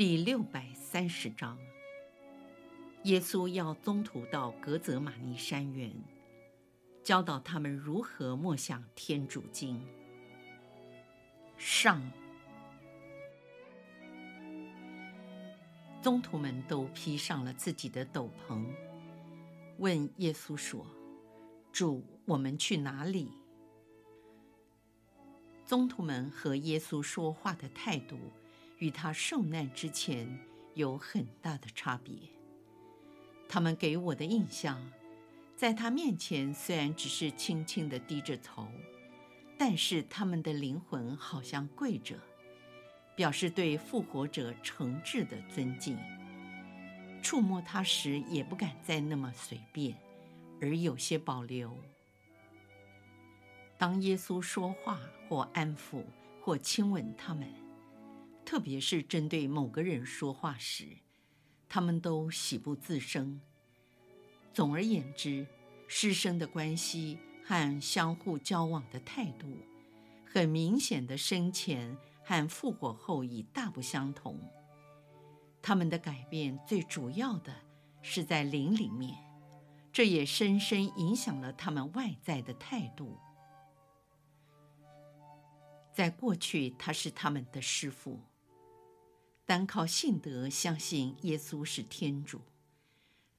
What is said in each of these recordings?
第六百三十章，耶稣要宗徒到格泽玛尼山园，教导他们如何默想天主经。上，宗徒们都披上了自己的斗篷，问耶稣说：“主，我们去哪里？”宗徒们和耶稣说话的态度。与他受难之前有很大的差别。他们给我的印象，在他面前虽然只是轻轻地低着头，但是他们的灵魂好像跪着，表示对复活者诚挚的尊敬。触摸他时也不敢再那么随便，而有些保留。当耶稣说话或安抚或亲吻他们。特别是针对某个人说话时，他们都喜不自胜。总而言之，师生的关系和相互交往的态度，很明显的生前和复活后已大不相同。他们的改变最主要的是在灵里面，这也深深影响了他们外在的态度。在过去，他是他们的师父。单靠信德相信耶稣是天主，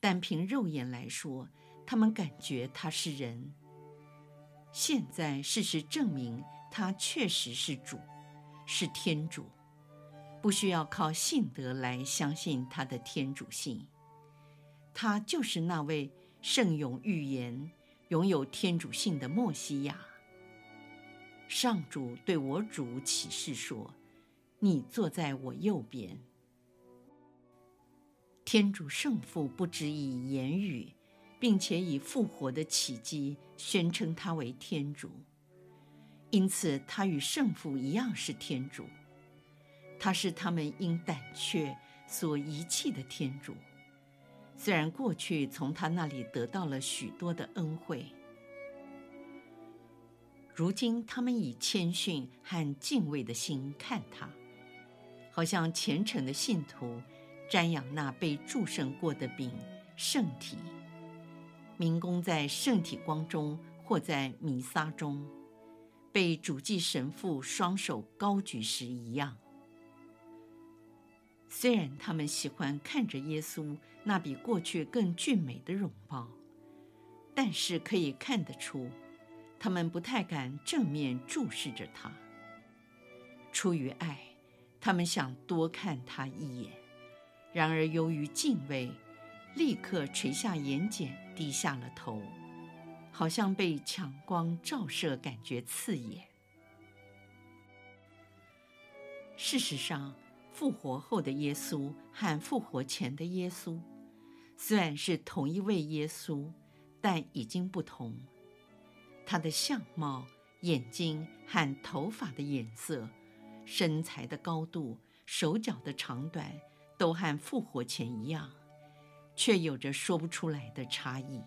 单凭肉眼来说，他们感觉他是人。现在事实证明，他确实是主，是天主，不需要靠信德来相信他的天主性。他就是那位圣勇预言、拥有天主性的默西亚。上主对我主启示说。你坐在我右边。天主圣父不只以言语，并且以复活的奇迹宣称他为天主，因此他与圣父一样是天主。他是他们因胆怯所遗弃的天主，虽然过去从他那里得到了许多的恩惠，如今他们以谦逊和敬畏的心看他。好像虔诚的信徒瞻仰那被祝圣过的饼圣体，明供在圣体光中或在弥撒中，被主祭神父双手高举时一样。虽然他们喜欢看着耶稣那比过去更俊美的容貌，但是可以看得出，他们不太敢正面注视着他。出于爱。他们想多看他一眼，然而由于敬畏，立刻垂下眼睑，低下了头，好像被强光照射，感觉刺眼。事实上，复活后的耶稣和复活前的耶稣，虽然是同一位耶稣，但已经不同。他的相貌、眼睛和头发的颜色。身材的高度、手脚的长短，都和复活前一样，却有着说不出来的差异。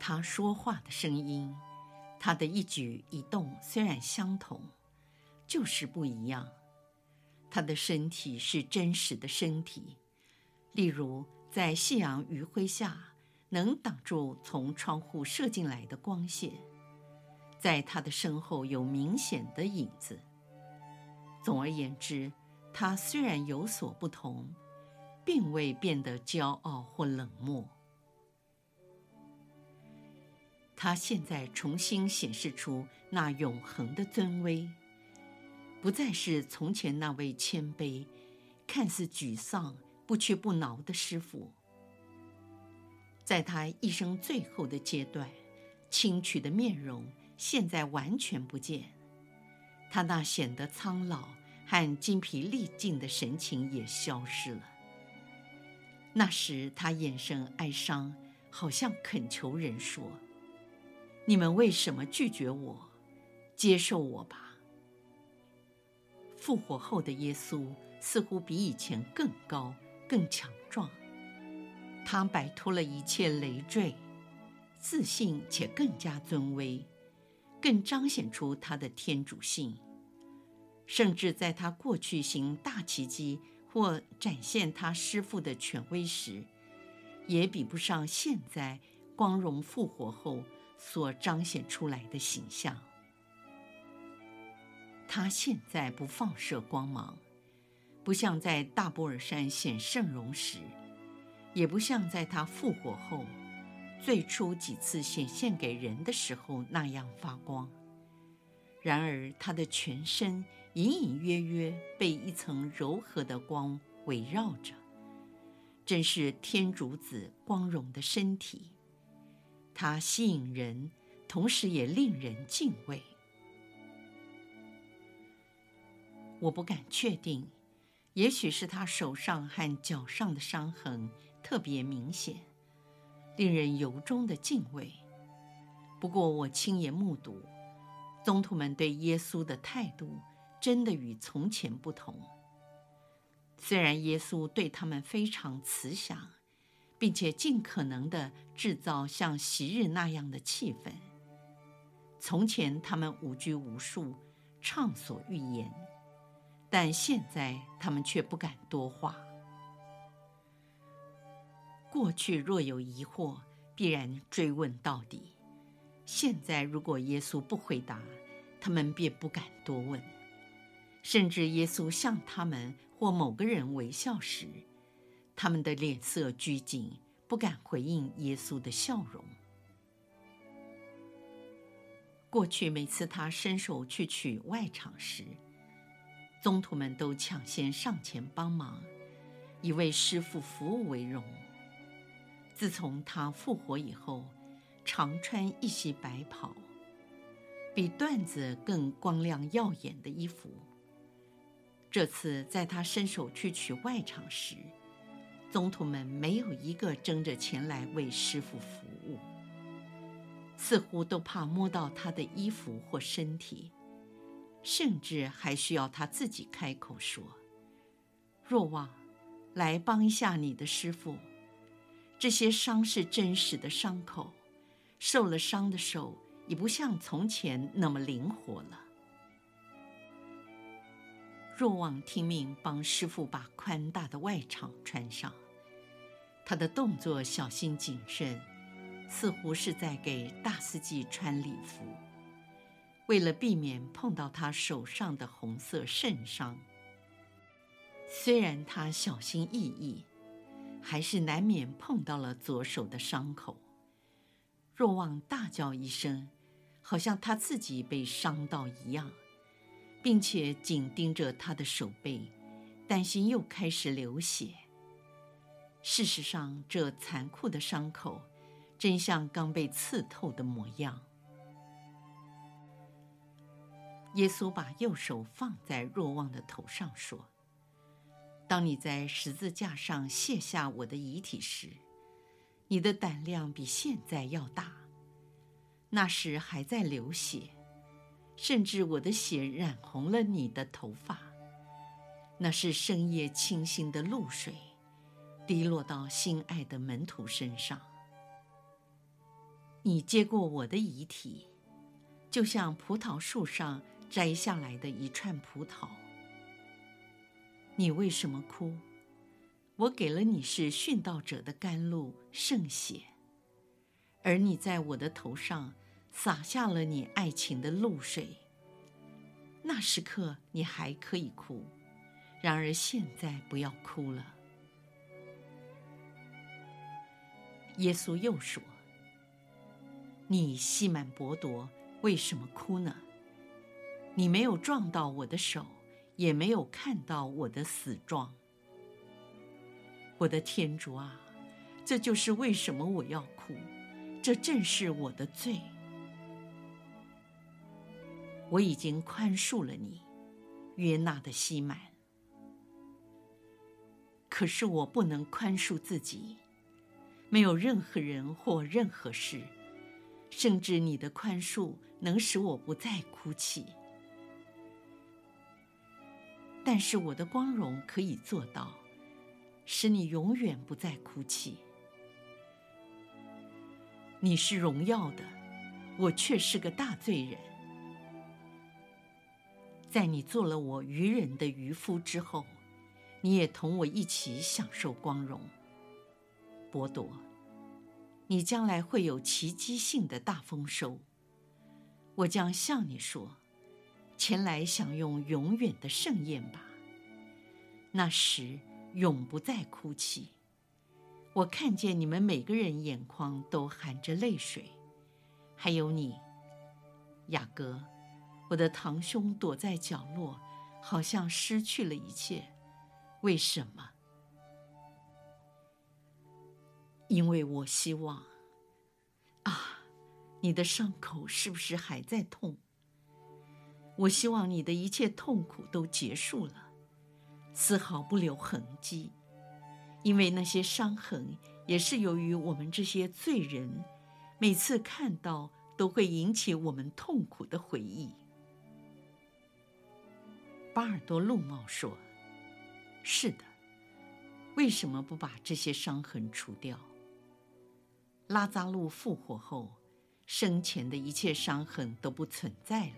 他说话的声音，他的一举一动虽然相同，就是不一样。他的身体是真实的身体，例如在夕阳余晖下，能挡住从窗户射进来的光线。在他的身后有明显的影子。总而言之，他虽然有所不同，并未变得骄傲或冷漠。他现在重新显示出那永恒的尊威，不再是从前那位谦卑、看似沮丧、不屈不挠的师傅。在他一生最后的阶段，清癯的面容。现在完全不见，他那显得苍老、和精疲力尽的神情也消失了。那时他眼神哀伤，好像恳求人说：“你们为什么拒绝我？接受我吧。”复活后的耶稣似乎比以前更高、更强壮。他摆脱了一切累赘，自信且更加尊威，更彰显出他的天主性。甚至在他过去行大奇迹或展现他师父的权威时，也比不上现在光荣复活后所彰显出来的形象。他现在不放射光芒，不像在大波尔山显圣容时。也不像在他复活后最初几次显现给人的时候那样发光。然而，他的全身隐隐约约被一层柔和的光围绕着，正是天主子光荣的身体。他吸引人，同时也令人敬畏。我不敢确定，也许是他手上和脚上的伤痕。特别明显，令人由衷的敬畏。不过，我亲眼目睹，宗徒们对耶稣的态度真的与从前不同。虽然耶稣对他们非常慈祥，并且尽可能地制造像昔日那样的气氛。从前他们无拘无束，畅所欲言，但现在他们却不敢多话。过去若有疑惑，必然追问到底。现在如果耶稣不回答，他们便不敢多问。甚至耶稣向他们或某个人微笑时，他们的脸色拘谨，不敢回应耶稣的笑容。过去每次他伸手去取外场时，宗徒们都抢先上前帮忙，以为师父服务为荣。自从他复活以后，常穿一袭白袍，比缎子更光亮耀眼的衣服。这次在他伸手去取外场时，宗徒们没有一个争着前来为师父服务，似乎都怕摸到他的衣服或身体，甚至还需要他自己开口说：“若望，来帮一下你的师父。”这些伤是真实的伤口，受了伤的手已不像从前那么灵活了。若望听命帮师傅把宽大的外氅穿上，他的动作小心谨慎，似乎是在给大司祭穿礼服，为了避免碰到他手上的红色圣伤。虽然他小心翼翼。还是难免碰到了左手的伤口。若望大叫一声，好像他自己被伤到一样，并且紧盯着他的手背，担心又开始流血。事实上，这残酷的伤口真像刚被刺透的模样。耶稣把右手放在若望的头上，说。当你在十字架上卸下我的遗体时，你的胆量比现在要大。那时还在流血，甚至我的血染红了你的头发。那是深夜清新的露水，滴落到心爱的门徒身上。你接过我的遗体，就像葡萄树上摘下来的一串葡萄。你为什么哭？我给了你是殉道者的甘露圣血，而你在我的头上洒下了你爱情的露水。那时刻你还可以哭，然而现在不要哭了。耶稣又说：“你西满伯多，为什么哭呢？你没有撞到我的手。”也没有看到我的死状，我的天主啊，这就是为什么我要哭，这正是我的罪。我已经宽恕了你，约纳的西满。可是我不能宽恕自己，没有任何人或任何事，甚至你的宽恕能使我不再哭泣。但是我的光荣可以做到，使你永远不再哭泣。你是荣耀的，我却是个大罪人。在你做了我愚人的渔夫之后，你也同我一起享受光荣。伯多，你将来会有奇迹性的大丰收。我将向你说。前来享用永远的盛宴吧。那时永不再哭泣。我看见你们每个人眼眶都含着泪水，还有你，雅各，我的堂兄躲在角落，好像失去了一切。为什么？因为我希望。啊，你的伤口是不是还在痛？我希望你的一切痛苦都结束了，丝毫不留痕迹，因为那些伤痕也是由于我们这些罪人，每次看到都会引起我们痛苦的回忆。巴尔多陆茂说：“是的，为什么不把这些伤痕除掉？拉扎路复活后，生前的一切伤痕都不存在了。”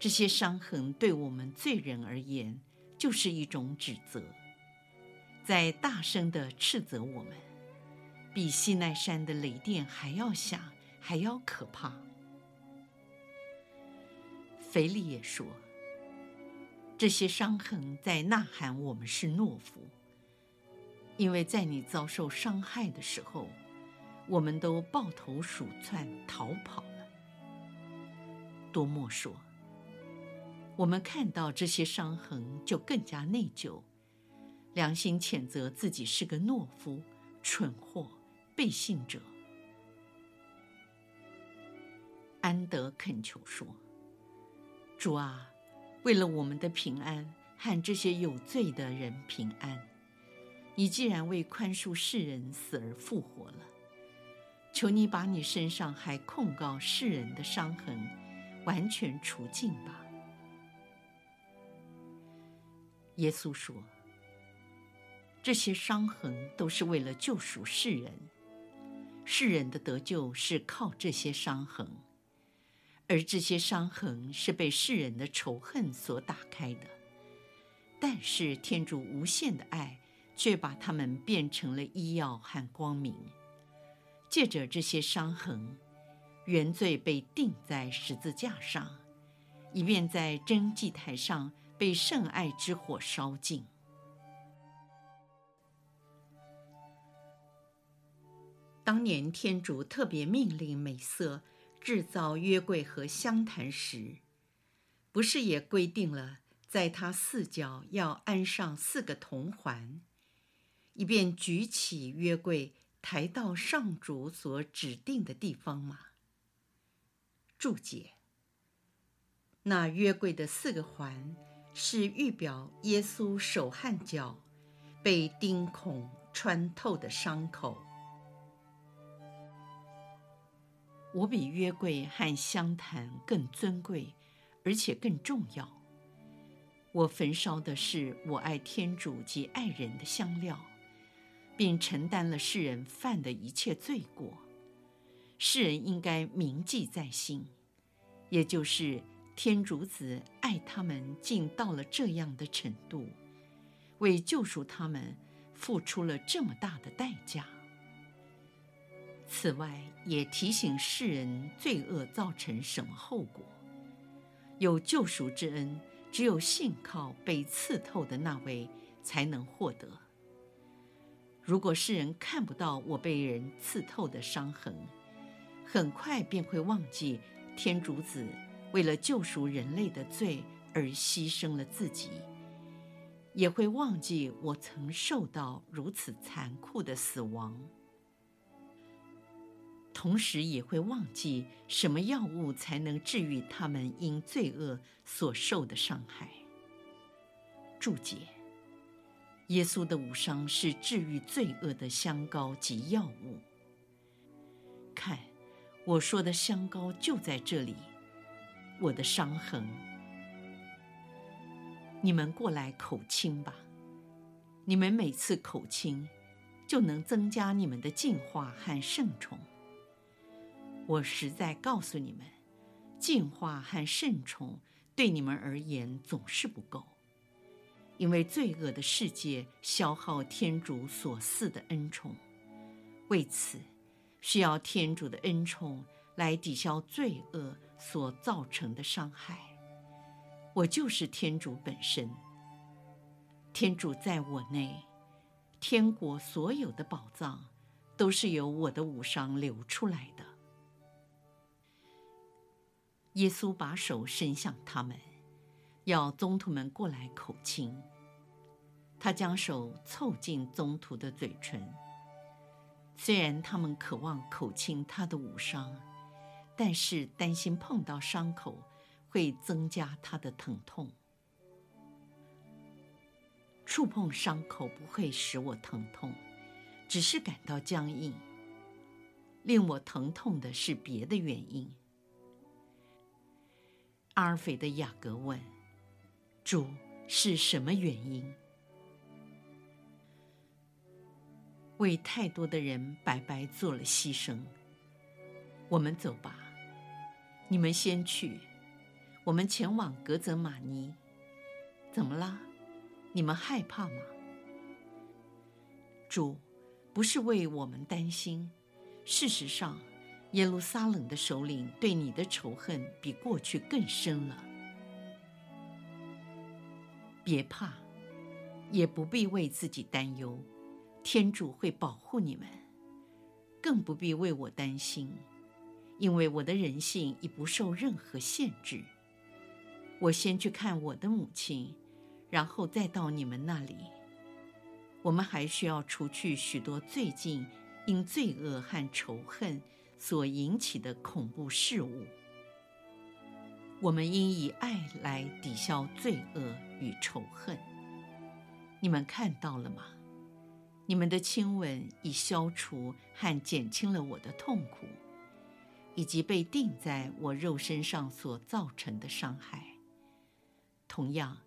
这些伤痕对我们罪人而言，就是一种指责，在大声地斥责我们，比西奈山的雷电还要响，还要可怕。腓力也说，这些伤痕在呐喊我们是懦夫，因为在你遭受伤害的时候，我们都抱头鼠窜逃跑了。多默说。我们看到这些伤痕，就更加内疚，良心谴责自己是个懦夫、蠢货、背信者。安德恳求说：“主啊，为了我们的平安和这些有罪的人平安，你既然为宽恕世人死而复活了，求你把你身上还控告世人的伤痕完全除尽吧。”耶稣说：“这些伤痕都是为了救赎世人，世人的得救是靠这些伤痕，而这些伤痕是被世人的仇恨所打开的。但是天主无限的爱却把它们变成了医药和光明。借着这些伤痕，原罪被钉在十字架上，以便在真祭台上。”被圣爱之火烧尽。当年天主特别命令美色制造约柜和香坛时，不是也规定了在它四角要安上四个铜环，以便举起约柜抬到上主所指定的地方吗？注解：那约柜的四个环。是预表耶稣手汗脚被钉孔穿透的伤口。我比约柜和香坛更尊贵，而且更重要。我焚烧的是我爱天主及爱人的香料，并承担了世人犯的一切罪过。世人应该铭记在心，也就是。天主子爱他们，竟到了这样的程度，为救赎他们付出了这么大的代价。此外，也提醒世人罪恶造成什么后果。有救赎之恩，只有信靠被刺透的那位才能获得。如果世人看不到我被人刺透的伤痕，很快便会忘记天主子。为了救赎人类的罪而牺牲了自己，也会忘记我曾受到如此残酷的死亡，同时也会忘记什么药物才能治愈他们因罪恶所受的伤害。注解：耶稣的五伤是治愈罪恶的香膏及药物。看，我说的香膏就在这里，我的伤痕。你们过来口亲吧。你们每次口亲，就能增加你们的净化和圣宠。我实在告诉你们，净化和圣宠对你们而言总是不够，因为罪恶的世界消耗天主所赐的恩宠，为此需要天主的恩宠来抵消罪恶所造成的伤害。我就是天主本身。天主在我内，天国所有的宝藏都是由我的五伤流出来的。耶稣把手伸向他们，要宗徒们过来口亲。他将手凑近宗徒的嘴唇，虽然他们渴望口亲他的五伤，但是担心碰到伤口会增加他的疼痛。触碰伤口不会使我疼痛，只是感到僵硬。令我疼痛的是别的原因。阿尔斐的雅各问：“主，是什么原因？”为太多的人白白做了牺牲。我们走吧，你们先去。我们前往格泽玛尼。怎么了？你们害怕吗？主，不是为我们担心。事实上，耶路撒冷的首领对你的仇恨比过去更深了。别怕，也不必为自己担忧，天主会保护你们。更不必为我担心，因为我的人性已不受任何限制。我先去看我的母亲。然后再到你们那里，我们还需要除去许多最近因罪恶和仇恨所引起的恐怖事物。我们应以爱来抵消罪恶与仇恨。你们看到了吗？你们的亲吻已消除和减轻了我的痛苦，以及被钉在我肉身上所造成的伤害。同样。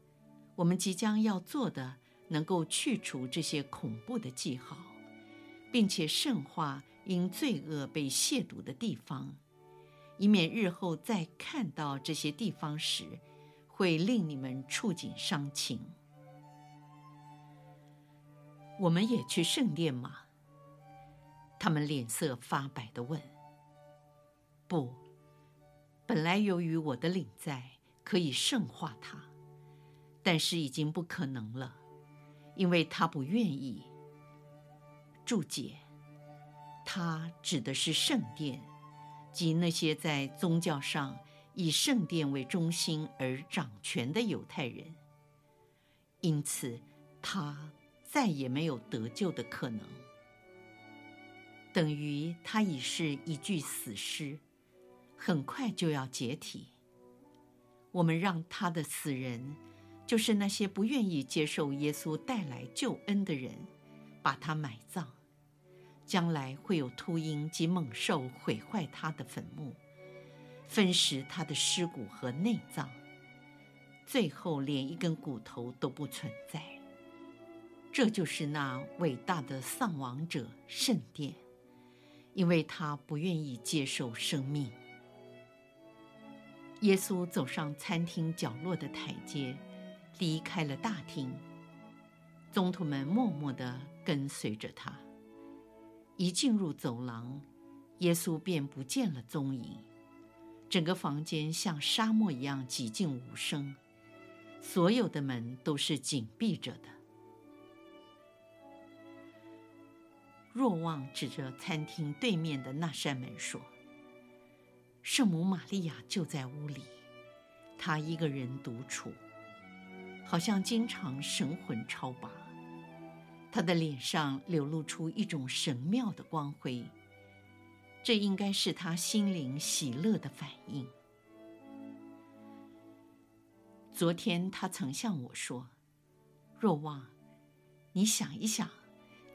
我们即将要做的，能够去除这些恐怖的记号，并且圣化因罪恶被亵渎的地方，以免日后再看到这些地方时，会令你们触景伤情。我们也去圣殿吗？他们脸色发白地问。不，本来由于我的领在，可以圣化他。但是已经不可能了，因为他不愿意。注解，他指的是圣殿，即那些在宗教上以圣殿为中心而掌权的犹太人。因此，他再也没有得救的可能，等于他已是一具死尸，很快就要解体。我们让他的死人。就是那些不愿意接受耶稣带来救恩的人，把他埋葬，将来会有秃鹰及猛兽毁坏他的坟墓，分食他的尸骨和内脏，最后连一根骨头都不存在。这就是那伟大的丧亡者圣殿，因为他不愿意接受生命。耶稣走上餐厅角落的台阶。离开了大厅，宗徒们默默地跟随着他。一进入走廊，耶稣便不见了踪影。整个房间像沙漠一样寂静无声，所有的门都是紧闭着的。若望指着餐厅对面的那扇门说：“圣母玛利亚就在屋里，她一个人独处。”好像经常神魂超拔，她的脸上流露出一种神妙的光辉，这应该是他心灵喜乐的反应。昨天他曾向我说：“若望，你想一想，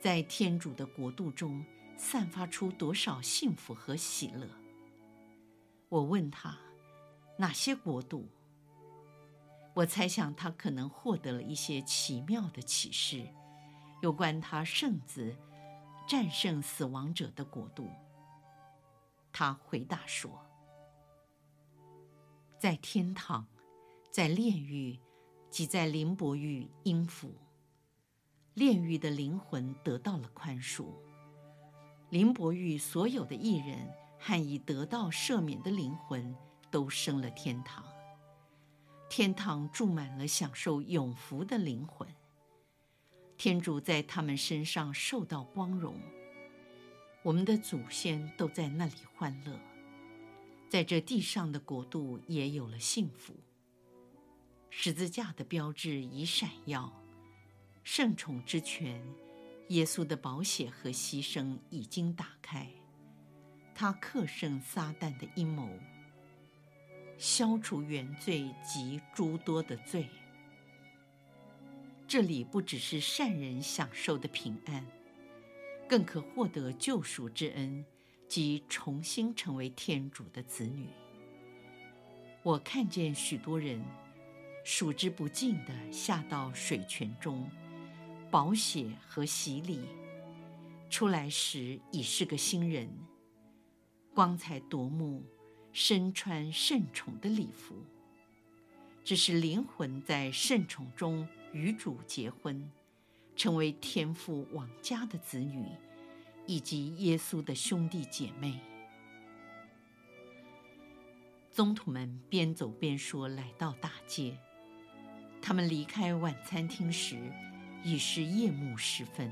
在天主的国度中散发出多少幸福和喜乐？我问他，哪些国度？我猜想他可能获得了一些奇妙的启示，有关他圣子战胜死亡者的国度。他回答说：“在天堂，在炼狱，即在林伯玉阴府，炼狱的灵魂得到了宽恕，林伯玉所有的义人和已得到赦免的灵魂都升了天堂。”天堂住满了享受永福的灵魂，天主在他们身上受到光荣。我们的祖先都在那里欢乐，在这地上的国度也有了幸福。十字架的标志已闪耀，圣宠之泉，耶稣的宝血和牺牲已经打开，他克胜撒旦的阴谋。消除原罪及诸多的罪。这里不只是善人享受的平安，更可获得救赎之恩及重新成为天主的子女。我看见许多人数之不尽地下到水泉中，宝血和洗礼，出来时已是个新人，光彩夺目。身穿圣宠的礼服，这是灵魂在圣宠中与主结婚，成为天父往家的子女，以及耶稣的兄弟姐妹。宗徒们边走边说，来到大街。他们离开晚餐厅时，已是夜幕时分。